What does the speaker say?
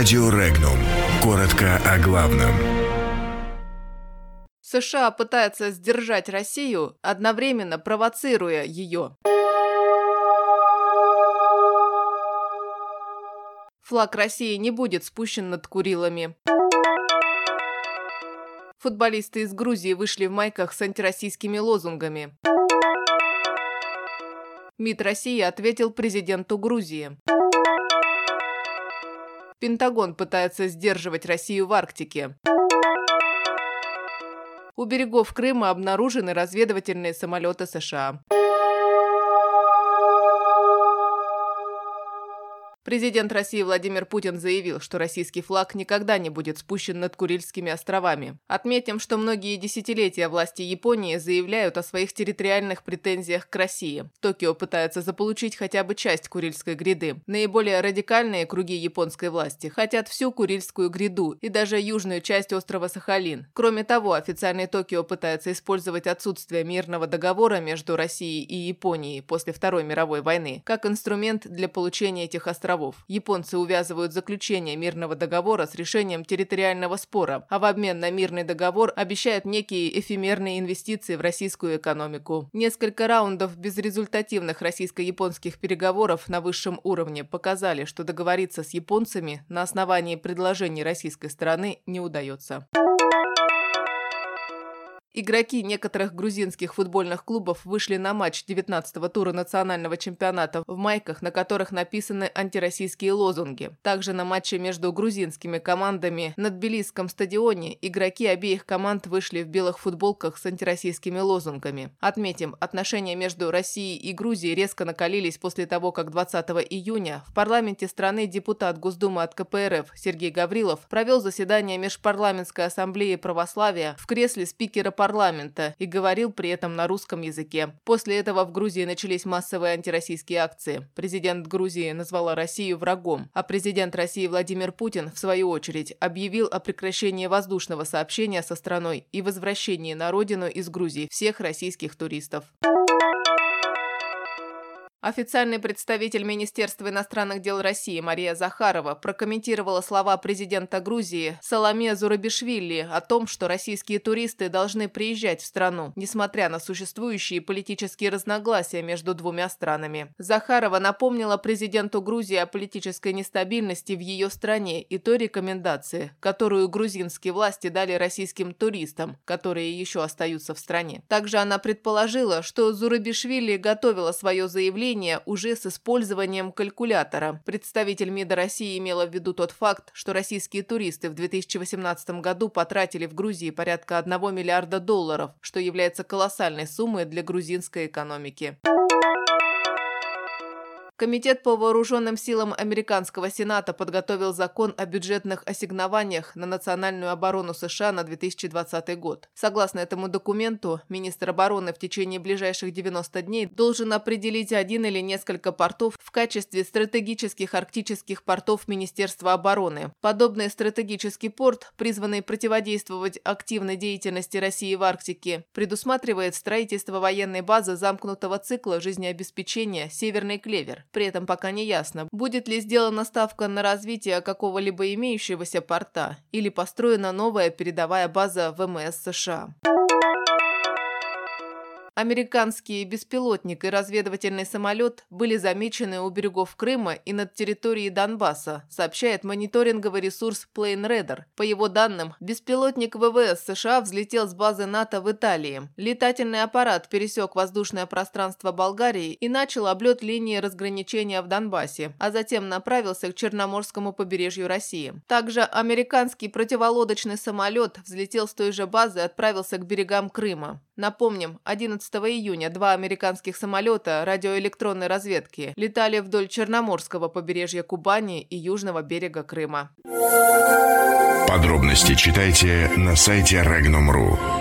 Радио Регнум. Коротко о главном. США пытаются сдержать Россию, одновременно провоцируя ее. Флаг России не будет спущен над Курилами. Футболисты из Грузии вышли в майках с антироссийскими лозунгами. МИД России ответил президенту Грузии. Пентагон пытается сдерживать Россию в Арктике. У берегов Крыма обнаружены разведывательные самолеты США. Президент России Владимир Путин заявил, что российский флаг никогда не будет спущен над Курильскими островами. Отметим, что многие десятилетия власти Японии заявляют о своих территориальных претензиях к России. Токио пытается заполучить хотя бы часть Курильской гряды. Наиболее радикальные круги японской власти хотят всю Курильскую гряду и даже южную часть острова Сахалин. Кроме того, официальный Токио пытается использовать отсутствие мирного договора между Россией и Японией после Второй мировой войны как инструмент для получения этих островов островов. Японцы увязывают заключение мирного договора с решением территориального спора, а в обмен на мирный договор обещают некие эфемерные инвестиции в российскую экономику. Несколько раундов безрезультативных российско-японских переговоров на высшем уровне показали, что договориться с японцами на основании предложений российской стороны не удается. Игроки некоторых грузинских футбольных клубов вышли на матч 19-го тура национального чемпионата в майках, на которых написаны антироссийские лозунги. Также на матче между грузинскими командами на Тбилисском стадионе игроки обеих команд вышли в белых футболках с антироссийскими лозунгами. Отметим, отношения между Россией и Грузией резко накалились после того, как 20 июня в парламенте страны депутат Госдумы от КПРФ Сергей Гаврилов провел заседание Межпарламентской ассамблеи православия в кресле спикера парламента и говорил при этом на русском языке. После этого в Грузии начались массовые антироссийские акции. Президент Грузии назвала Россию врагом, а президент России Владимир Путин, в свою очередь, объявил о прекращении воздушного сообщения со страной и возвращении на родину из Грузии всех российских туристов. Официальный представитель Министерства иностранных дел России Мария Захарова прокомментировала слова президента Грузии Саламе Зурабишвили о том, что российские туристы должны приезжать в страну, несмотря на существующие политические разногласия между двумя странами. Захарова напомнила президенту Грузии о политической нестабильности в ее стране и той рекомендации, которую грузинские власти дали российским туристам, которые еще остаются в стране. Также она предположила, что Зурабишвили готовила свое заявление управления уже с использованием калькулятора. Представитель МИДа России имела в виду тот факт, что российские туристы в 2018 году потратили в Грузии порядка 1 миллиарда долларов, что является колоссальной суммой для грузинской экономики. Комитет по вооруженным силам Американского Сената подготовил закон о бюджетных ассигнованиях на национальную оборону США на 2020 год. Согласно этому документу, министр обороны в течение ближайших 90 дней должен определить один или несколько портов в качестве стратегических арктических портов Министерства обороны. Подобный стратегический порт, призванный противодействовать активной деятельности России в Арктике, предусматривает строительство военной базы замкнутого цикла жизнеобеспечения «Северный клевер», при этом пока не ясно, будет ли сделана ставка на развитие какого-либо имеющегося порта или построена новая передовая база ВМС США. Американский беспилотник и разведывательный самолет были замечены у берегов Крыма и над территорией Донбасса, сообщает мониторинговый ресурс Plane Radar. По его данным, беспилотник ВВС США взлетел с базы НАТО в Италии. Летательный аппарат пересек воздушное пространство Болгарии и начал облет линии разграничения в Донбассе, а затем направился к Черноморскому побережью России. Также американский противолодочный самолет взлетел с той же базы и отправился к берегам Крыма. Напомним, 11 июня два американских самолета радиоэлектронной разведки летали вдоль Черноморского побережья Кубани и южного берега Крыма. Подробности читайте на сайте Regnum.ru.